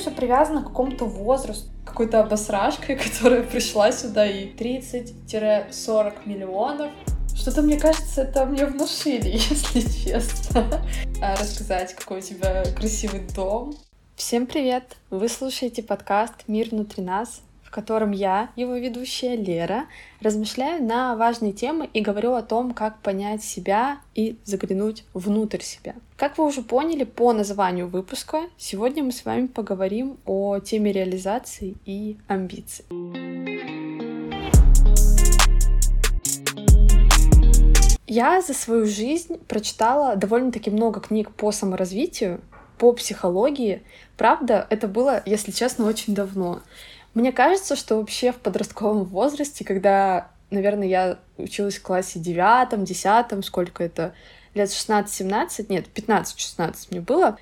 все привязано к какому-то возрасту, какой-то обосрашкой, которая пришла сюда и 30-40 миллионов. Что-то, мне кажется, это мне внушили, если честно. А рассказать, какой у тебя красивый дом. Всем привет! Вы слушаете подкаст «Мир внутри нас», в котором я, его ведущая Лера, размышляю на важные темы и говорю о том, как понять себя и заглянуть внутрь себя. Как вы уже поняли по названию выпуска, сегодня мы с вами поговорим о теме реализации и амбиций. Я за свою жизнь прочитала довольно-таки много книг по саморазвитию, по психологии. Правда, это было, если честно, очень давно. Мне кажется, что вообще в подростковом возрасте, когда, наверное, я училась в классе девятом, десятом, сколько это, лет 16-17, нет, 15-16 мне было,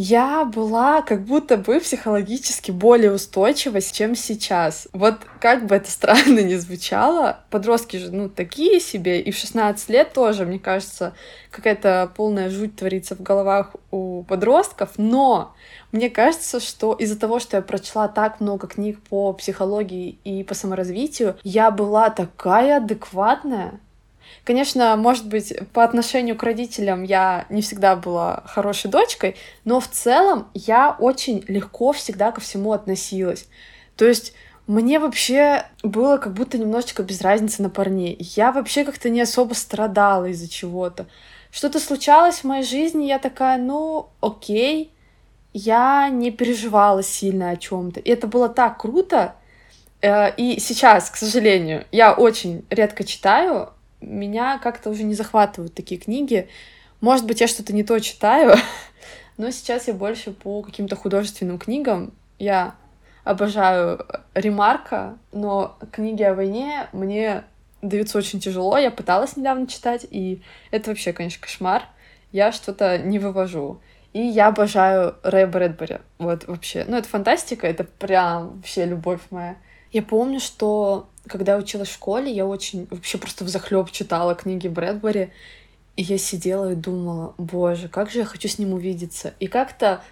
я была как будто бы психологически более устойчива, чем сейчас. Вот как бы это странно ни звучало, подростки же, ну, такие себе, и в 16 лет тоже, мне кажется, какая-то полная жуть творится в головах у подростков, но мне кажется, что из-за того, что я прочла так много книг по психологии и по саморазвитию, я была такая адекватная, Конечно, может быть, по отношению к родителям я не всегда была хорошей дочкой, но в целом я очень легко всегда ко всему относилась. То есть мне вообще было как будто немножечко без разницы на парней. Я вообще как-то не особо страдала из-за чего-то. Что-то случалось в моей жизни, я такая, ну, окей, я не переживала сильно о чем-то. И это было так круто. Э, и сейчас, к сожалению, я очень редко читаю, меня как-то уже не захватывают такие книги. Может быть, я что-то не то читаю, но сейчас я больше по каким-то художественным книгам. Я обожаю Ремарка, но книги о войне мне даются очень тяжело. Я пыталась недавно читать, и это вообще, конечно, кошмар. Я что-то не вывожу. И я обожаю Рэя Брэдбери. Вот вообще. Ну, это фантастика, это прям вообще любовь моя. Я помню, что когда я училась в школе, я очень вообще просто в захлеб читала книги Брэдбери, и я сидела и думала, боже, как же я хочу с ним увидеться. И как-то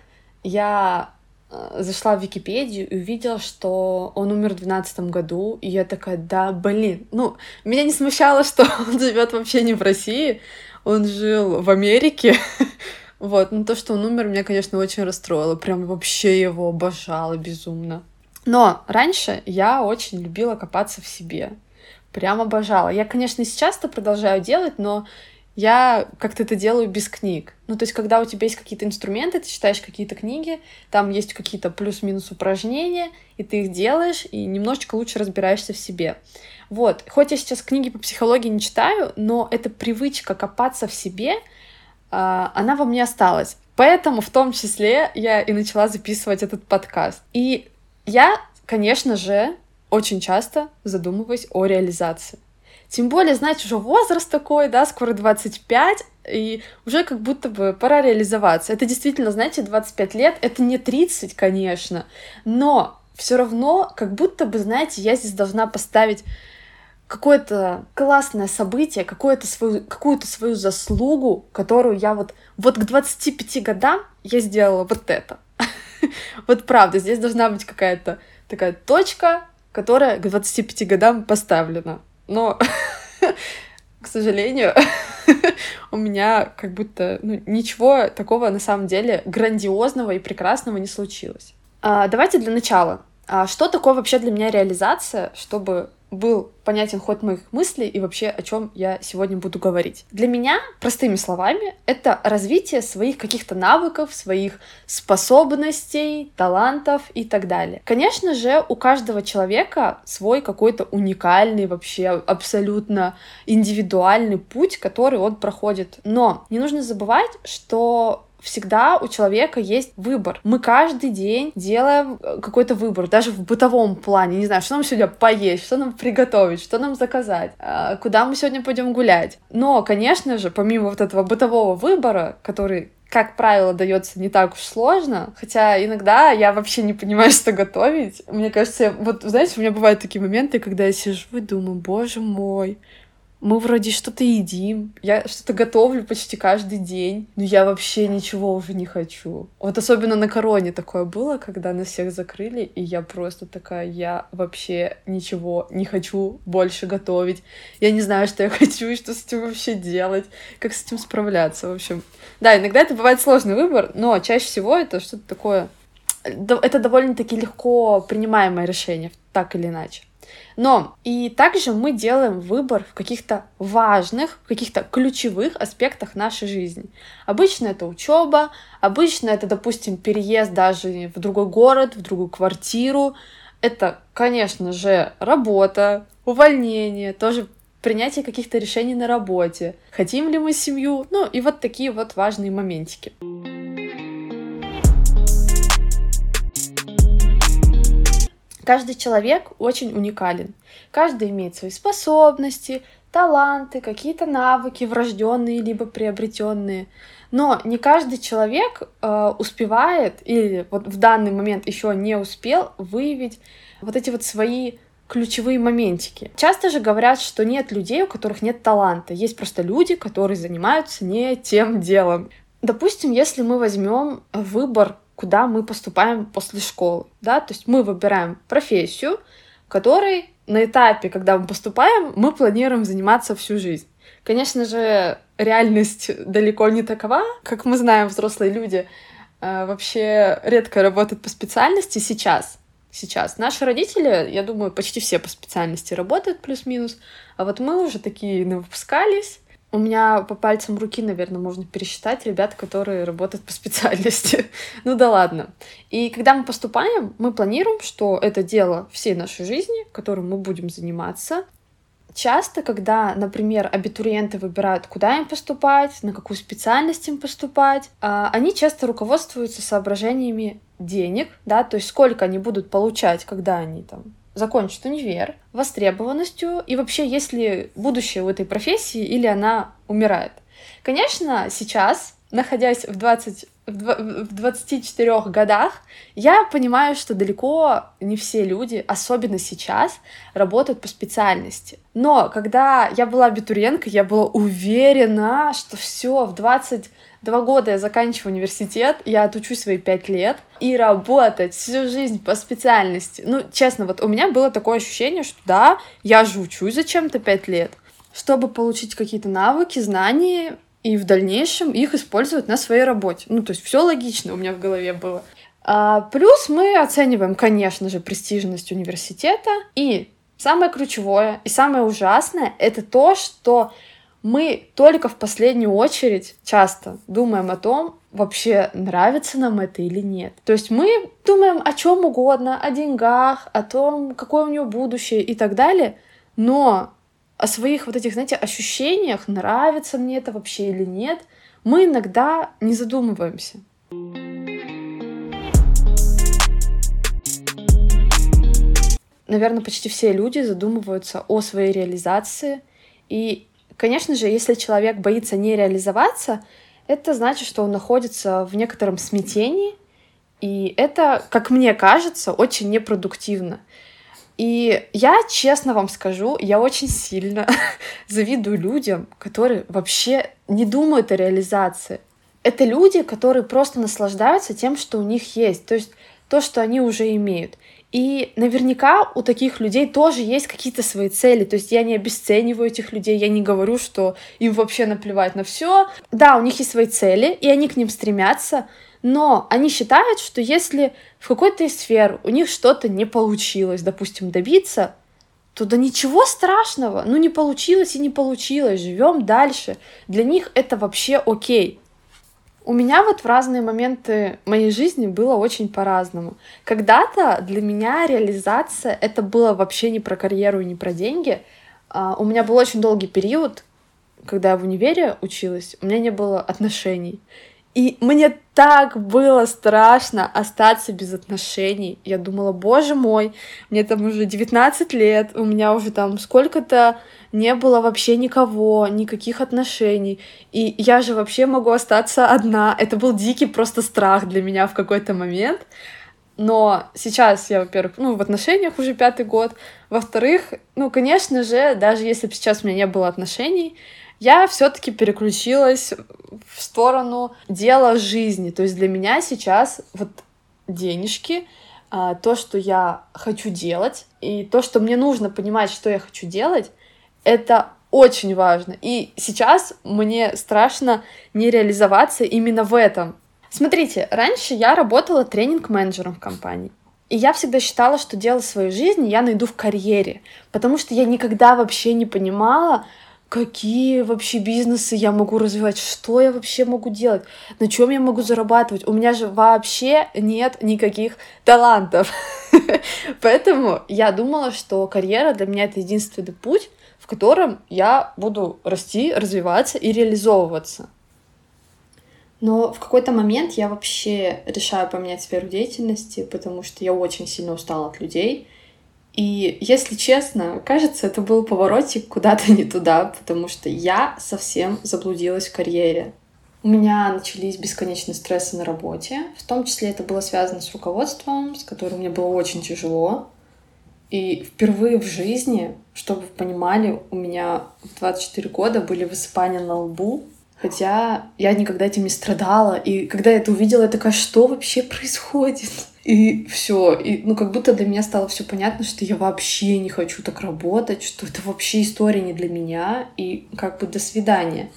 я э, зашла в Википедию и увидела, что он умер в 2012 году, и я такая, да, блин, ну, меня не смущало, что он живет вообще не в России, он жил в Америке, вот, но то, что он умер, меня, конечно, очень расстроило, прям вообще его обожала безумно. Но раньше я очень любила копаться в себе. Прям обожала. Я, конечно, сейчас это продолжаю делать, но я как-то это делаю без книг. Ну, то есть, когда у тебя есть какие-то инструменты, ты читаешь какие-то книги, там есть какие-то плюс-минус упражнения, и ты их делаешь, и немножечко лучше разбираешься в себе. Вот. Хоть я сейчас книги по психологии не читаю, но эта привычка копаться в себе, а, она во мне осталась. Поэтому в том числе я и начала записывать этот подкаст. И я, конечно же, очень часто задумываюсь о реализации. Тем более, знаете, уже возраст такой, да, скоро 25, и уже как будто бы пора реализоваться. Это действительно, знаете, 25 лет, это не 30, конечно, но все равно как будто бы, знаете, я здесь должна поставить какое-то классное событие, какую-то свою, какую-то свою заслугу, которую я вот, вот к 25 годам я сделала вот это. Вот правда, здесь должна быть какая-то такая точка, которая к 25 годам поставлена. Но, к сожалению, у меня как будто ну, ничего такого на самом деле грандиозного и прекрасного не случилось. А, давайте для начала. А что такое вообще для меня реализация, чтобы был понятен ход моих мыслей и вообще о чем я сегодня буду говорить. Для меня, простыми словами, это развитие своих каких-то навыков, своих способностей, талантов и так далее. Конечно же, у каждого человека свой какой-то уникальный, вообще абсолютно индивидуальный путь, который он проходит. Но не нужно забывать, что всегда у человека есть выбор. Мы каждый день делаем э, какой-то выбор, даже в бытовом плане. Не знаю, что нам сегодня поесть, что нам приготовить, что нам заказать, а, куда мы сегодня пойдем гулять. Но, конечно же, помимо вот этого бытового выбора, который как правило, дается не так уж сложно. Хотя иногда я вообще не понимаю, что готовить. Мне кажется, вот, знаете, у меня бывают такие моменты, когда я сижу и думаю, боже мой, мы вроде что-то едим, я что-то готовлю почти каждый день, но я вообще ничего уже не хочу. Вот особенно на короне такое было, когда нас всех закрыли, и я просто такая, я вообще ничего не хочу больше готовить. Я не знаю, что я хочу и что с этим вообще делать, как с этим справляться, в общем. Да, иногда это бывает сложный выбор, но чаще всего это что-то такое... Это довольно-таки легко принимаемое решение, так или иначе. Но и также мы делаем выбор в каких-то важных, в каких-то ключевых аспектах нашей жизни. Обычно это учеба, обычно это, допустим, переезд даже в другой город, в другую квартиру. Это, конечно же, работа, увольнение, тоже принятие каких-то решений на работе. Хотим ли мы семью? Ну и вот такие вот важные моментики. Каждый человек очень уникален. Каждый имеет свои способности, таланты, какие-то навыки врожденные либо приобретенные. Но не каждый человек э, успевает или вот в данный момент еще не успел выявить вот эти вот свои ключевые моментики. Часто же говорят, что нет людей, у которых нет таланта. Есть просто люди, которые занимаются не тем делом. Допустим, если мы возьмем выбор куда мы поступаем после школы, да, то есть мы выбираем профессию, которой на этапе, когда мы поступаем, мы планируем заниматься всю жизнь. Конечно же, реальность далеко не такова. Как мы знаем, взрослые люди э, вообще редко работают по специальности сейчас. Сейчас. Наши родители, я думаю, почти все по специальности работают плюс-минус, а вот мы уже такие выпускались, у меня по пальцам руки, наверное, можно пересчитать ребят, которые работают по специальности. ну да ладно. И когда мы поступаем, мы планируем, что это дело всей нашей жизни, которым мы будем заниматься. Часто, когда, например, абитуриенты выбирают, куда им поступать, на какую специальность им поступать, а, они часто руководствуются соображениями денег, да, то есть сколько они будут получать, когда они там закончит универ, востребованностью и вообще есть ли будущее у этой профессии или она умирает. Конечно, сейчас, находясь в 20 в 24 годах, я понимаю, что далеко не все люди, особенно сейчас, работают по специальности. Но когда я была абитуриенткой, я была уверена, что все в 20 Два года я заканчиваю университет, я отучусь свои пять лет, и работать всю жизнь по специальности. Ну, честно, вот у меня было такое ощущение, что да, я же учусь зачем-то пять лет, чтобы получить какие-то навыки, знания, и в дальнейшем их использовать на своей работе. Ну, то есть все логично у меня в голове было. А, плюс мы оцениваем, конечно же, престижность университета. И самое ключевое и самое ужасное — это то, что мы только в последнюю очередь часто думаем о том, вообще нравится нам это или нет. То есть мы думаем о чем угодно, о деньгах, о том, какое у него будущее и так далее, но о своих вот этих, знаете, ощущениях, нравится мне это вообще или нет, мы иногда не задумываемся. Наверное, почти все люди задумываются о своей реализации, и Конечно же, если человек боится не реализоваться, это значит, что он находится в некотором смятении, и это, как мне кажется, очень непродуктивно. И я, честно вам скажу, я очень сильно завидую людям, которые вообще не думают о реализации. Это люди, которые просто наслаждаются тем, что у них есть, то есть то, что они уже имеют. И наверняка у таких людей тоже есть какие-то свои цели. То есть я не обесцениваю этих людей, я не говорю, что им вообще наплевать на все. Да, у них есть свои цели, и они к ним стремятся, но они считают, что если в какой-то из сфер у них что-то не получилось, допустим, добиться, то да ничего страшного, ну не получилось и не получилось, живем дальше. Для них это вообще окей. У меня вот в разные моменты моей жизни было очень по-разному. Когда-то для меня реализация это было вообще не про карьеру и не про деньги. Uh, у меня был очень долгий период, когда я в универе училась, у меня не было отношений. И мне так было страшно остаться без отношений. Я думала, боже мой, мне там уже 19 лет, у меня уже там сколько-то не было вообще никого, никаких отношений. И я же вообще могу остаться одна. Это был дикий просто страх для меня в какой-то момент. Но сейчас я, во-первых, ну, в отношениях уже пятый год. Во-вторых, ну, конечно же, даже если бы сейчас у меня не было отношений, я все-таки переключилась в сторону дела жизни. То есть для меня сейчас вот денежки, а, то, что я хочу делать, и то, что мне нужно понимать, что я хочу делать, это очень важно. И сейчас мне страшно не реализоваться именно в этом. Смотрите, раньше я работала тренинг-менеджером в компании. И я всегда считала, что дело своей жизни я найду в карьере, потому что я никогда вообще не понимала, какие вообще бизнесы я могу развивать, что я вообще могу делать, на чем я могу зарабатывать. У меня же вообще нет никаких талантов. Поэтому я думала, что карьера для меня это единственный путь, в котором я буду расти, развиваться и реализовываться. Но в какой-то момент я вообще решаю поменять сферу деятельности, потому что я очень сильно устала от людей. И, если честно, кажется, это был поворотик куда-то не туда, потому что я совсем заблудилась в карьере. У меня начались бесконечные стрессы на работе. В том числе это было связано с руководством, с которым мне было очень тяжело. И впервые в жизни, чтобы вы понимали, у меня в 24 года были высыпания на лбу, хотя я никогда этим не страдала. И когда я это увидела, я такая, что вообще происходит? И все, и ну как будто для меня стало все понятно, что я вообще не хочу так работать, что это вообще история не для меня, и как бы до свидания.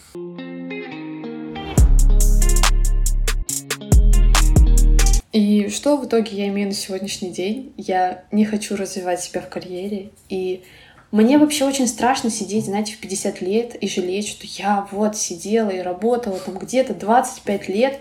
И что в итоге я имею на сегодняшний день? Я не хочу развивать себя в карьере. И мне вообще очень страшно сидеть, знаете, в 50 лет и жалеть, что я вот сидела и работала там где-то 25 лет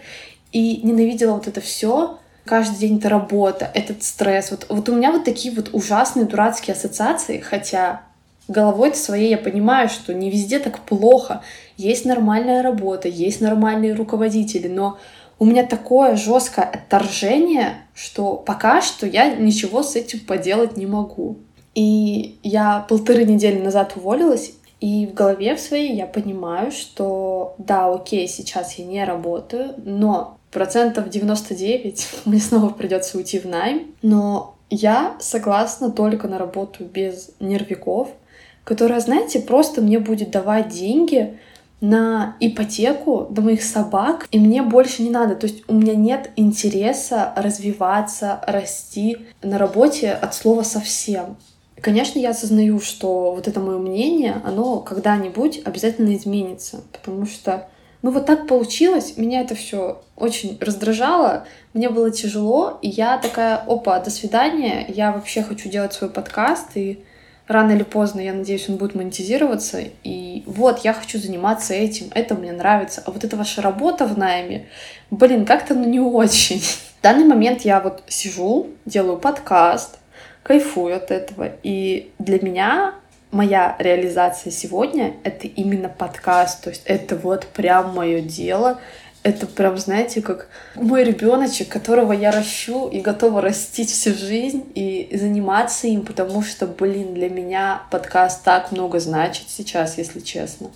и ненавидела вот это все. Каждый день это работа, этот стресс. Вот, вот у меня вот такие вот ужасные дурацкие ассоциации, хотя головой-то своей я понимаю, что не везде так плохо. Есть нормальная работа, есть нормальные руководители, но у меня такое жесткое отторжение, что пока что я ничего с этим поделать не могу. И я полторы недели назад уволилась, и в голове в своей я понимаю, что да, окей, сейчас я не работаю, но процентов 99 мне снова придется уйти в найм, но я согласна только на работу без нервиков, которая, знаете, просто мне будет давать деньги, на ипотеку до моих собак, и мне больше не надо. То есть у меня нет интереса развиваться, расти на работе от слова совсем. Конечно, я осознаю, что вот это мое мнение, оно когда-нибудь обязательно изменится, потому что ну вот так получилось, меня это все очень раздражало, мне было тяжело, и я такая, опа, до свидания, я вообще хочу делать свой подкаст, и рано или поздно, я надеюсь, он будет монетизироваться. И вот, я хочу заниматься этим, это мне нравится. А вот эта ваша работа в найме, блин, как-то ну не очень. В данный момент я вот сижу, делаю подкаст, кайфую от этого. И для меня моя реализация сегодня — это именно подкаст. То есть это вот прям мое дело, это прям, знаете, как мой ребеночек, которого я ращу и готова растить всю жизнь и заниматься им, потому что, блин, для меня подкаст так много значит сейчас, если честно.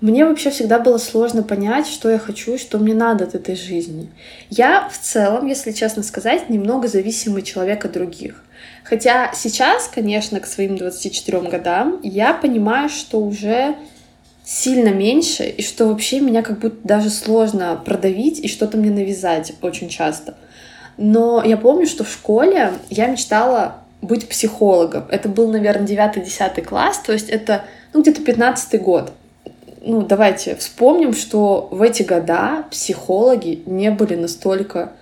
Мне вообще всегда было сложно понять, что я хочу что мне надо от этой жизни. Я в целом, если честно сказать, немного зависимый человек от других. Хотя сейчас, конечно, к своим 24 годам я понимаю, что уже сильно меньше, и что вообще меня как будто даже сложно продавить и что-то мне навязать очень часто. Но я помню, что в школе я мечтала быть психологом. Это был, наверное, 9-10 класс, то есть это ну, где-то 15 год. Ну, давайте вспомним, что в эти года психологи не были настолько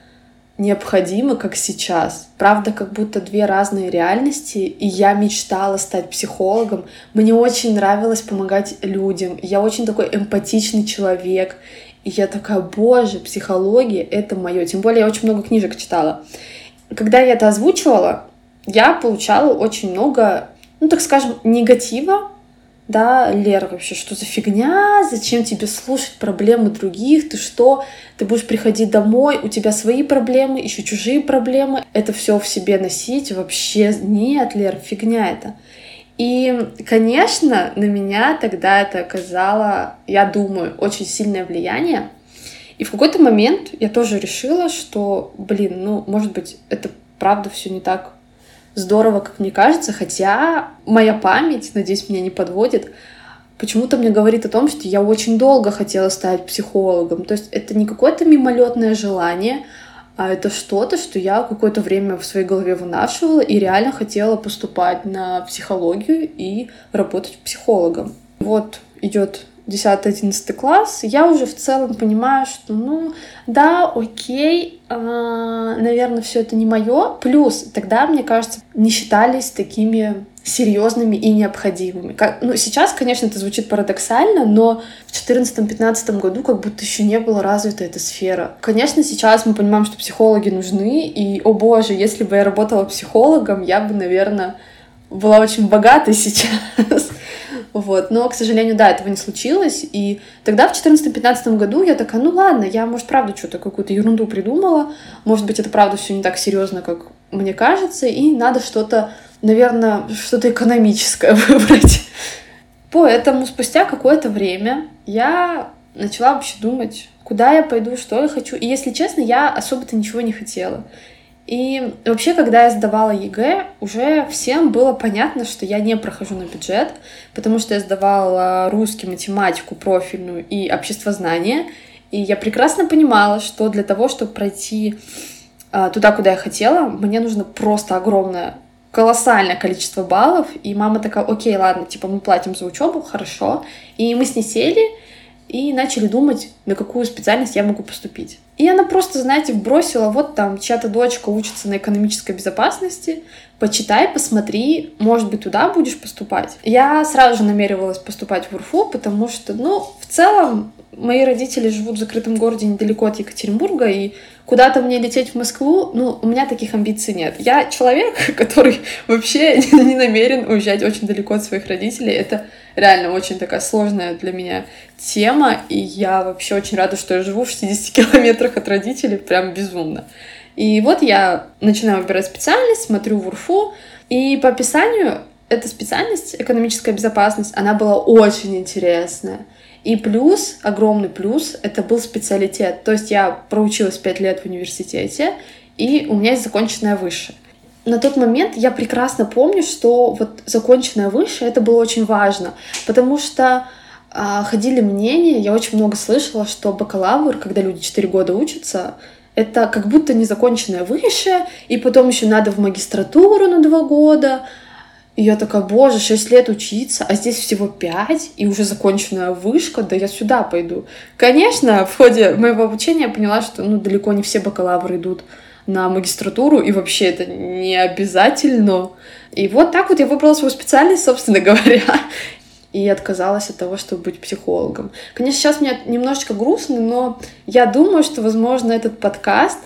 необходимы, как сейчас. Правда, как будто две разные реальности, и я мечтала стать психологом. Мне очень нравилось помогать людям. Я очень такой эмпатичный человек. И я такая, боже, психология — это мое. Тем более я очень много книжек читала. Когда я это озвучивала, я получала очень много, ну, так скажем, негатива да, Лера, вообще, что за фигня, зачем тебе слушать проблемы других, ты что, ты будешь приходить домой, у тебя свои проблемы, еще чужие проблемы, это все в себе носить, вообще нет, Лер, фигня это. И, конечно, на меня тогда это оказало, я думаю, очень сильное влияние. И в какой-то момент я тоже решила, что, блин, ну, может быть, это правда все не так здорово, как мне кажется, хотя моя память, надеюсь, меня не подводит, почему-то мне говорит о том, что я очень долго хотела стать психологом. То есть это не какое-то мимолетное желание, а это что-то, что я какое-то время в своей голове вынашивала и реально хотела поступать на психологию и работать психологом. Вот идет 10-11 класс, я уже в целом понимаю, что, ну, да, окей, э, наверное, все это не мое. Плюс тогда, мне кажется, не считались такими серьезными и необходимыми. Как, ну, сейчас, конечно, это звучит парадоксально, но в 2014-2015 году как будто еще не была развита эта сфера. Конечно, сейчас мы понимаем, что психологи нужны, и, о боже, если бы я работала психологом, я бы, наверное, была очень богатой сейчас. Вот. Но, к сожалению, да, этого не случилось. И тогда, в 2014-2015 году, я такая, ну ладно, я, может, правда что-то, какую-то ерунду придумала. Может быть, это правда все не так серьезно, как мне кажется. И надо что-то, наверное, что-то экономическое выбрать. Поэтому спустя какое-то время я начала вообще думать, куда я пойду, что я хочу. И, если честно, я особо-то ничего не хотела. И вообще, когда я сдавала ЕГЭ, уже всем было понятно, что я не прохожу на бюджет, потому что я сдавала русский, математику профильную и обществознание. И я прекрасно понимала, что для того, чтобы пройти а, туда, куда я хотела, мне нужно просто огромное колоссальное количество баллов, и мама такая, окей, ладно, типа мы платим за учебу, хорошо. И мы с ней сели, и начали думать, на какую специальность я могу поступить. И она просто, знаете, бросила, вот там чья-то дочка учится на экономической безопасности, почитай, посмотри, может быть, туда будешь поступать. Я сразу же намеревалась поступать в УРФУ, потому что, ну, в целом, мои родители живут в закрытом городе недалеко от Екатеринбурга, и куда-то мне лететь в Москву, ну, у меня таких амбиций нет. Я человек, который вообще не намерен уезжать очень далеко от своих родителей. Это реально очень такая сложная для меня тема, и я вообще очень рада, что я живу в 60 километрах от родителей, прям безумно. И вот я начинаю выбирать специальность, смотрю в УРФУ, и по описанию эта специальность, экономическая безопасность, она была очень интересная. И плюс, огромный плюс, это был специалитет. То есть я проучилась 5 лет в университете, и у меня есть законченное высшее. На тот момент я прекрасно помню, что вот законченное высшее это было очень важно, потому что а, ходили мнения, я очень много слышала, что бакалавр, когда люди 4 года учатся, это как будто незаконченное высшее, и потом еще надо в магистратуру на 2 года, и я такая, боже, 6 лет учиться, а здесь всего 5, и уже законченная вышка, да я сюда пойду. Конечно, в ходе моего обучения я поняла, что ну, далеко не все бакалавры идут на магистратуру, и вообще это не обязательно. И вот так вот я выбрала свою специальность, собственно говоря, и отказалась от того, чтобы быть психологом. Конечно, сейчас мне немножечко грустно, но я думаю, что, возможно, этот подкаст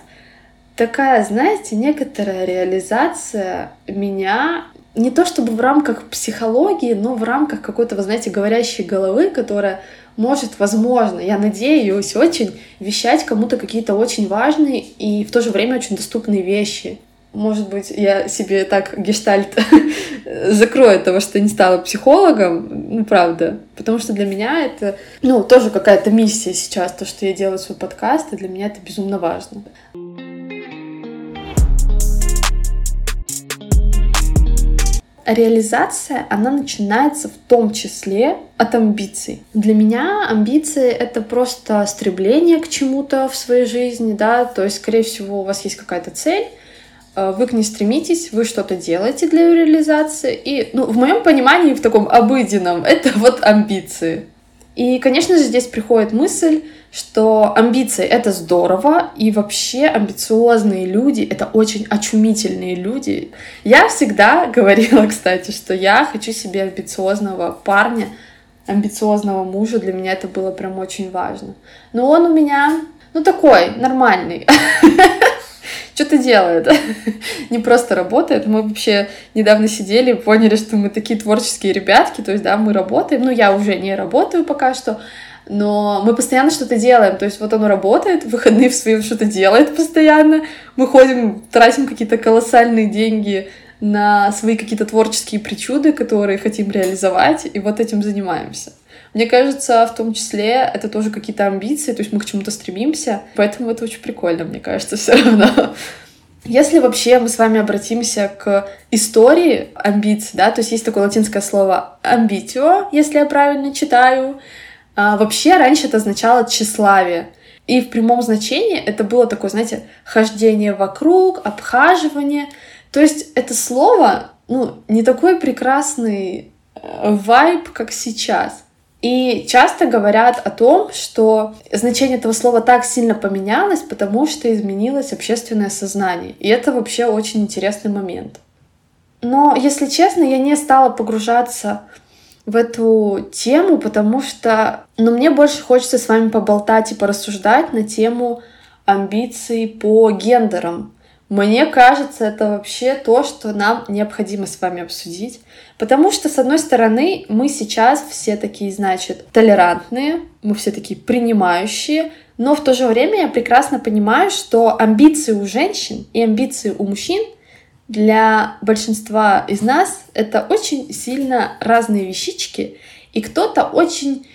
такая, знаете, некоторая реализация меня не то чтобы в рамках психологии, но в рамках какой-то, вы знаете, говорящей головы, которая может, возможно, я надеюсь, очень вещать кому-то какие-то очень важные и в то же время очень доступные вещи. Может быть, я себе так гештальт закрою того, что не стала психологом, ну, правда. Потому что для меня это, ну, тоже какая-то миссия сейчас, то, что я делаю свой подкаст, и для меня это безумно важно. Реализация, она начинается в том числе от амбиций. Для меня амбиции — это просто стремление к чему-то в своей жизни, да, то есть, скорее всего, у вас есть какая-то цель, э, вы к ней стремитесь, вы что-то делаете для ее реализации, и, ну, в моем понимании, в таком обыденном, это вот амбиции. И, конечно же, здесь приходит мысль, что амбиции — это здорово, и вообще амбициозные люди — это очень очумительные люди. Я всегда говорила, кстати, что я хочу себе амбициозного парня, амбициозного мужа, для меня это было прям очень важно. Но он у меня, ну, такой, нормальный. Что-то делает, не просто работает. Мы вообще недавно сидели, поняли, что мы такие творческие ребятки, то есть, да, мы работаем, ну, я уже не работаю пока что, но мы постоянно что-то делаем, то есть вот оно работает, выходные в своем что-то делает постоянно, мы ходим, тратим какие-то колоссальные деньги на свои какие-то творческие причуды, которые хотим реализовать, и вот этим занимаемся. Мне кажется, в том числе это тоже какие-то амбиции, то есть мы к чему-то стремимся, поэтому это очень прикольно, мне кажется, все равно. Если вообще мы с вами обратимся к истории амбиций, да, то есть есть такое латинское слово ambitio, если я правильно читаю, а, вообще раньше это означало тщеславие. И в прямом значении это было такое, знаете, хождение вокруг, обхаживание. То есть это слово, ну, не такой прекрасный э, вайб, как сейчас. И часто говорят о том, что значение этого слова так сильно поменялось, потому что изменилось общественное сознание. И это вообще очень интересный момент. Но, если честно, я не стала погружаться в эту тему, потому что ну, мне больше хочется с вами поболтать и порассуждать на тему амбиций по гендерам. Мне кажется, это вообще то, что нам необходимо с вами обсудить. Потому что, с одной стороны, мы сейчас все такие, значит, толерантные, мы все такие принимающие, но в то же время я прекрасно понимаю, что амбиции у женщин и амбиции у мужчин для большинства из нас это очень сильно разные вещички, и кто-то очень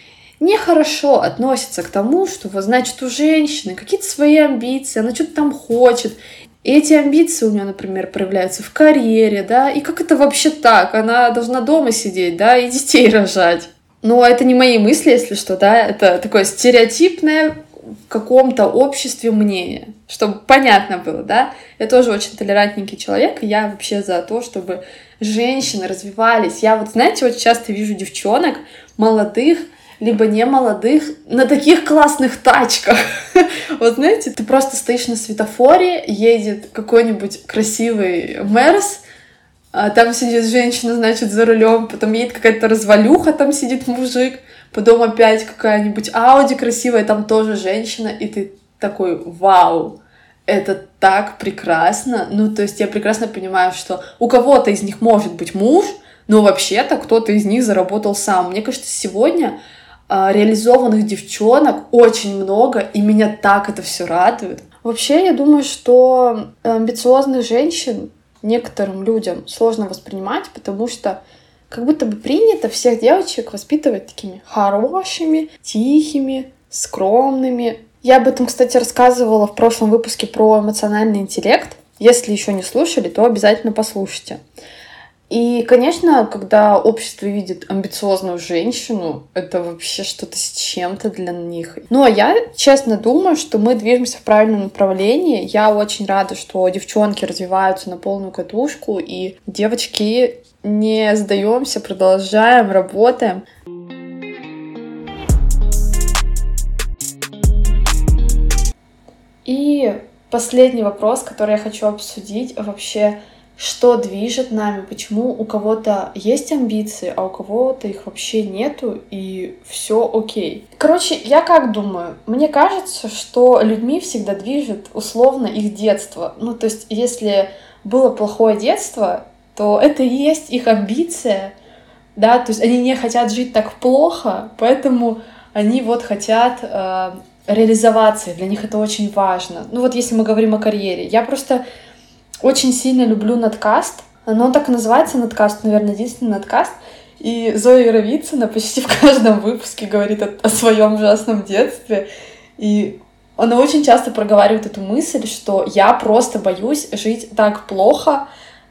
нехорошо относится к тому, что, вот, значит, у женщины какие-то свои амбиции, она что-то там хочет, и эти амбиции у нее, например, проявляются в карьере, да, и как это вообще так? Она должна дома сидеть, да, и детей рожать. Но это не мои мысли, если что, да, это такое стереотипное в каком-то обществе мнение, чтобы понятно было, да. Я тоже очень толерантненький человек, и я вообще за то, чтобы женщины развивались. Я вот, знаете, вот часто вижу девчонок молодых, либо не молодых, на таких классных тачках. Вот знаете, ты просто стоишь на светофоре, едет какой-нибудь красивый Мерс, а там сидит женщина, значит, за рулем, потом едет какая-то развалюха, там сидит мужик, потом опять какая-нибудь Ауди красивая, там тоже женщина, и ты такой, вау, это так прекрасно. Ну, то есть я прекрасно понимаю, что у кого-то из них может быть муж, но вообще-то кто-то из них заработал сам. Мне кажется, сегодня а, реализованных девчонок очень много, и меня так это все радует. Вообще, я думаю, что амбициозных женщин некоторым людям сложно воспринимать, потому что как будто бы принято всех девочек воспитывать такими хорошими, тихими, скромными. Я об этом, кстати, рассказывала в прошлом выпуске про эмоциональный интеллект. Если еще не слушали, то обязательно послушайте. И, конечно, когда общество видит амбициозную женщину, это вообще что-то с чем-то для них. Ну, а я, честно, думаю, что мы движемся в правильном направлении. Я очень рада, что девчонки развиваются на полную катушку, и девочки не сдаемся, продолжаем, работаем. И последний вопрос, который я хочу обсудить, вообще что движет нами, почему у кого-то есть амбиции, а у кого-то их вообще нету, и все окей. Короче, я как думаю, мне кажется, что людьми всегда движет условно их детство. Ну, то есть, если было плохое детство, то это и есть их амбиция, да, то есть они не хотят жить так плохо, поэтому они вот хотят э, реализоваться, для них это очень важно. Ну вот если мы говорим о карьере, я просто очень сильно люблю надкаст. Оно так и называется надкаст, наверное, единственный надкаст. И Зоя Яровицына почти в каждом выпуске говорит о, о своем ужасном детстве. И она очень часто проговаривает эту мысль, что я просто боюсь жить так плохо,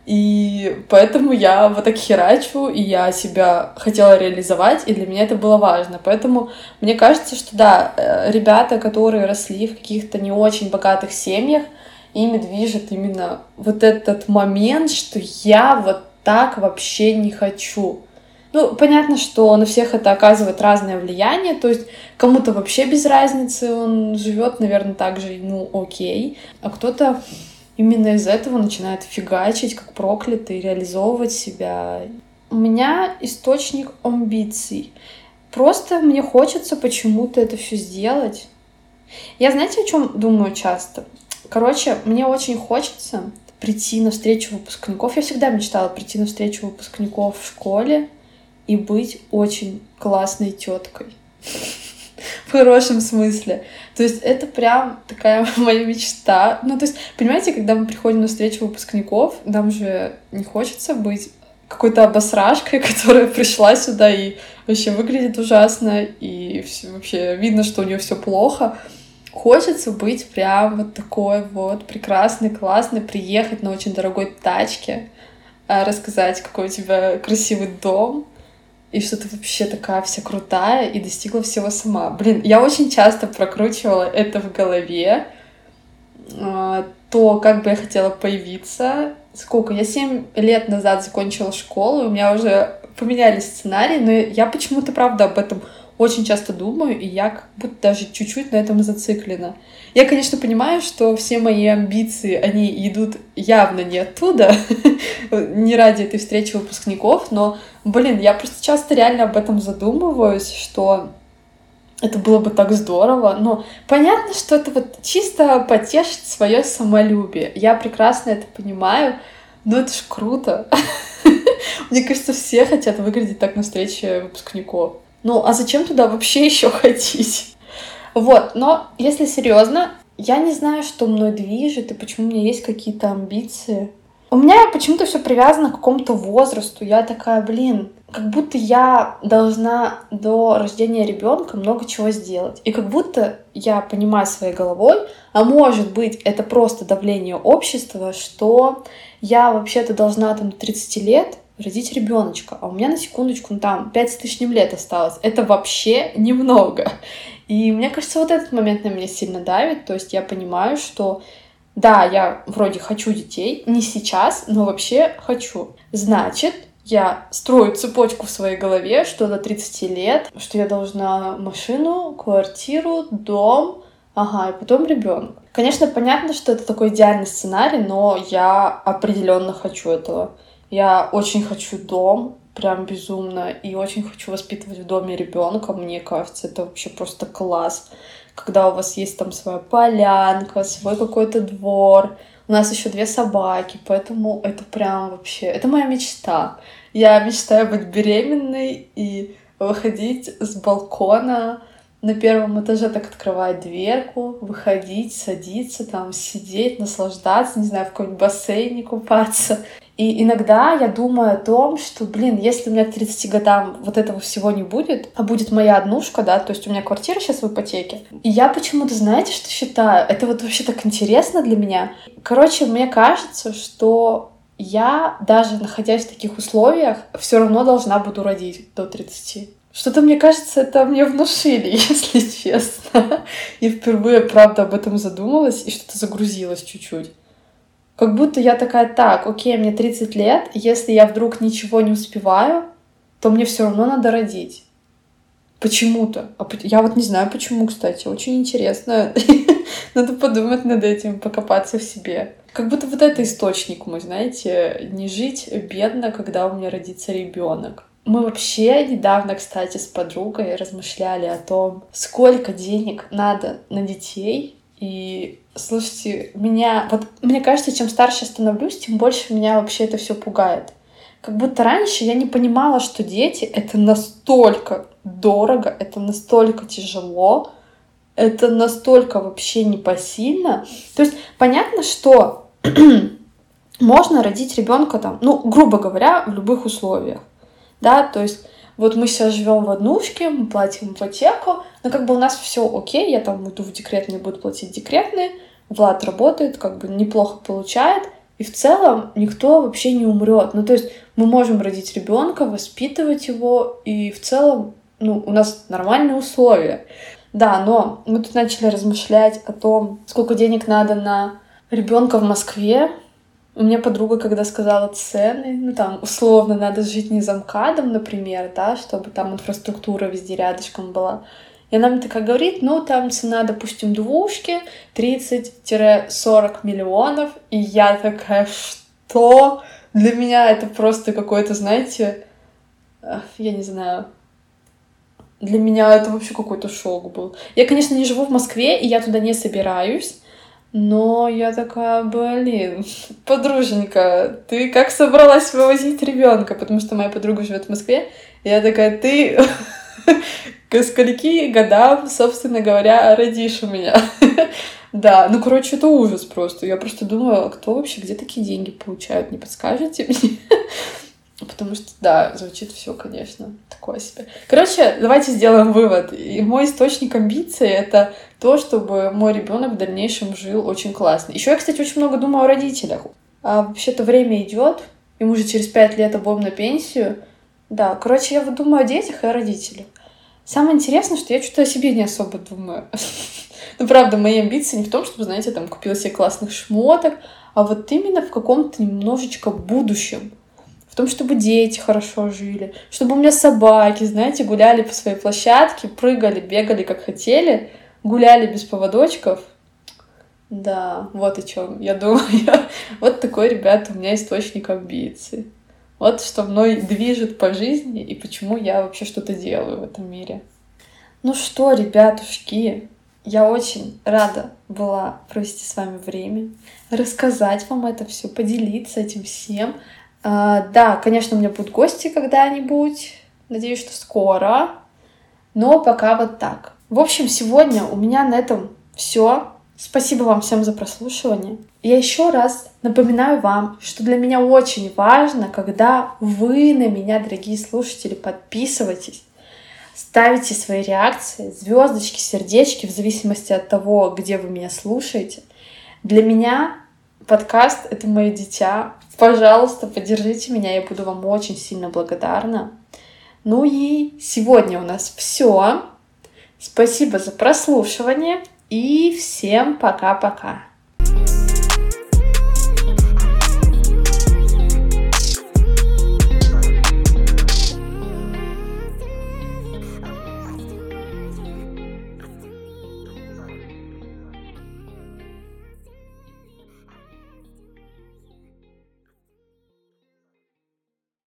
и поэтому я вот так херачу, и я себя хотела реализовать, и для меня это было важно. Поэтому мне кажется, что да, э, ребята, которые росли в каких-то не очень богатых семьях, ими движет именно вот этот момент, что я вот так вообще не хочу. Ну, понятно, что на всех это оказывает разное влияние, то есть кому-то вообще без разницы, он живет, наверное, так же, ну, окей, а кто-то именно из этого начинает фигачить, как проклятый, реализовывать себя. У меня источник амбиций. Просто мне хочется почему-то это все сделать. Я знаете, о чем думаю часто? Короче, мне очень хочется прийти на встречу выпускников. Я всегда мечтала прийти на встречу выпускников в школе и быть очень классной теткой. в хорошем смысле. То есть это прям такая моя мечта. Ну, то есть, понимаете, когда мы приходим на встречу выпускников, нам же не хочется быть какой-то обосрашкой, которая пришла сюда и вообще выглядит ужасно, и вообще видно, что у нее все плохо. Хочется быть прям вот такой вот прекрасный, классный, приехать на очень дорогой тачке, а, рассказать, какой у тебя красивый дом, и что ты вообще такая вся крутая и достигла всего сама. Блин, я очень часто прокручивала это в голове, а, то, как бы я хотела появиться. Сколько? Я 7 лет назад закончила школу, у меня уже поменялись сценарии, но я почему-то, правда, об этом очень часто думаю, и я как будто даже чуть-чуть на этом зациклена. Я, конечно, понимаю, что все мои амбиции, они идут явно не оттуда, не ради этой встречи выпускников, но, блин, я просто часто реально об этом задумываюсь, что это было бы так здорово. Но понятно, что это вот чисто потешить свое самолюбие. Я прекрасно это понимаю, но это ж круто. Мне кажется, все хотят выглядеть так на встрече выпускников. Ну, а зачем туда вообще еще ходить? Вот, но если серьезно, я не знаю, что мной движет и почему у меня есть какие-то амбиции. У меня почему-то все привязано к какому-то возрасту. Я такая, блин, как будто я должна до рождения ребенка много чего сделать. И как будто я понимаю своей головой, а может быть, это просто давление общества, что я вообще-то должна там до 30 лет родить ребеночка, а у меня на секундочку, ну там 5 с лишним лет осталось. Это вообще немного. И мне кажется, вот этот момент на меня сильно давит. То есть я понимаю, что да, я вроде хочу детей, не сейчас, но вообще хочу. Значит, я строю цепочку в своей голове, что до 30 лет, что я должна машину, квартиру, дом, ага, и потом ребенок. Конечно, понятно, что это такой идеальный сценарий, но я определенно хочу этого. Я очень хочу дом, прям безумно, и очень хочу воспитывать в доме ребенка. Мне кажется, это вообще просто класс когда у вас есть там своя полянка, свой какой-то двор. У нас еще две собаки, поэтому это прям вообще... Это моя мечта. Я мечтаю быть беременной и выходить с балкона на первом этаже, так открывать дверку, выходить, садиться, там, сидеть, наслаждаться, не знаю, в каком-нибудь бассейне купаться. И иногда я думаю о том, что, блин, если у меня к 30 годам вот этого всего не будет, а будет моя однушка, да, то есть у меня квартира сейчас в ипотеке, и я почему-то, знаете, что считаю? Это вот вообще так интересно для меня. Короче, мне кажется, что я, даже находясь в таких условиях, все равно должна буду родить до 30. Что-то, мне кажется, это мне внушили, если честно. И впервые, правда, об этом задумалась и что-то загрузилась чуть-чуть. Как будто я такая, так, окей, мне 30 лет, если я вдруг ничего не успеваю, то мне все равно надо родить. Почему-то. А я вот не знаю, почему, кстати. Очень интересно. Надо подумать над этим, покопаться в себе. Как будто вот это источник мой, знаете, не жить бедно, когда у меня родится ребенок. Мы вообще недавно, кстати, с подругой размышляли о том, сколько денег надо на детей, и слушайте, меня, вот мне кажется, чем старше я становлюсь, тем больше меня вообще это все пугает. Как будто раньше я не понимала, что дети это настолько дорого, это настолько тяжело, это настолько вообще непосильно. То есть понятно, что можно родить ребенка там, ну, грубо говоря, в любых условиях. Да, то есть вот мы сейчас живем в однушке, мы платим ипотеку, но как бы у нас все окей, я там уйду в декрет, мне будут платить декретные, Влад работает, как бы неплохо получает, и в целом никто вообще не умрет. Ну, то есть мы можем родить ребенка, воспитывать его, и в целом, ну, у нас нормальные условия. Да, но мы тут начали размышлять о том, сколько денег надо на ребенка в Москве, у меня подруга, когда сказала цены, ну там условно надо жить не за МКАДом, например, да, чтобы там инфраструктура везде рядышком была. И она мне такая говорит, ну там цена, допустим, двушки 30-40 миллионов. И я такая, что? Для меня это просто какой-то, знаете, я не знаю, для меня это вообще какой-то шок был. Я, конечно, не живу в Москве, и я туда не собираюсь, но я такая, блин, подруженька, ты как собралась вывозить ребенка? Потому что моя подруга живет в Москве. И я такая, ты к скольки годам, собственно говоря, родишь у меня. Да, ну, короче, это ужас просто. Я просто думаю, а кто вообще, где такие деньги получают, не подскажете мне? Потому что, да, звучит все, конечно, такое себе. Короче, давайте сделаем вывод. И мой источник амбиций — это то, чтобы мой ребенок в дальнейшем жил очень классно. Еще я, кстати, очень много думаю о родителях. А вообще-то время идет, и мы уже через пять лет обоим на пенсию. Да, короче, я вот думаю о детях и о родителях. Самое интересное, что я что-то о себе не особо думаю. Ну, правда, мои амбиции не в том, чтобы, знаете, там, купила себе классных шмоток, а вот именно в каком-то немножечко будущем. В том, чтобы дети хорошо жили, чтобы у меня собаки, знаете, гуляли по своей площадке, прыгали, бегали как хотели, гуляли без поводочков. Да, вот о чем я думаю. вот такой, ребята, у меня источник амбиций. Вот что мной движет по жизни и почему я вообще что-то делаю в этом мире. Ну что, ребятушки, я очень рада была провести с вами время, рассказать вам это все, поделиться этим всем. А, да, конечно, у меня будут гости когда-нибудь. Надеюсь, что скоро. Но пока вот так. В общем, сегодня у меня на этом все. Спасибо вам всем за прослушивание. Я еще раз напоминаю вам, что для меня очень важно, когда вы на меня, дорогие слушатели, подписываетесь, ставите свои реакции, звездочки, сердечки, в зависимости от того, где вы меня слушаете. Для меня подкаст — это мое дитя. Пожалуйста, поддержите меня, я буду вам очень сильно благодарна. Ну и сегодня у нас все. Спасибо за прослушивание и всем пока-пока.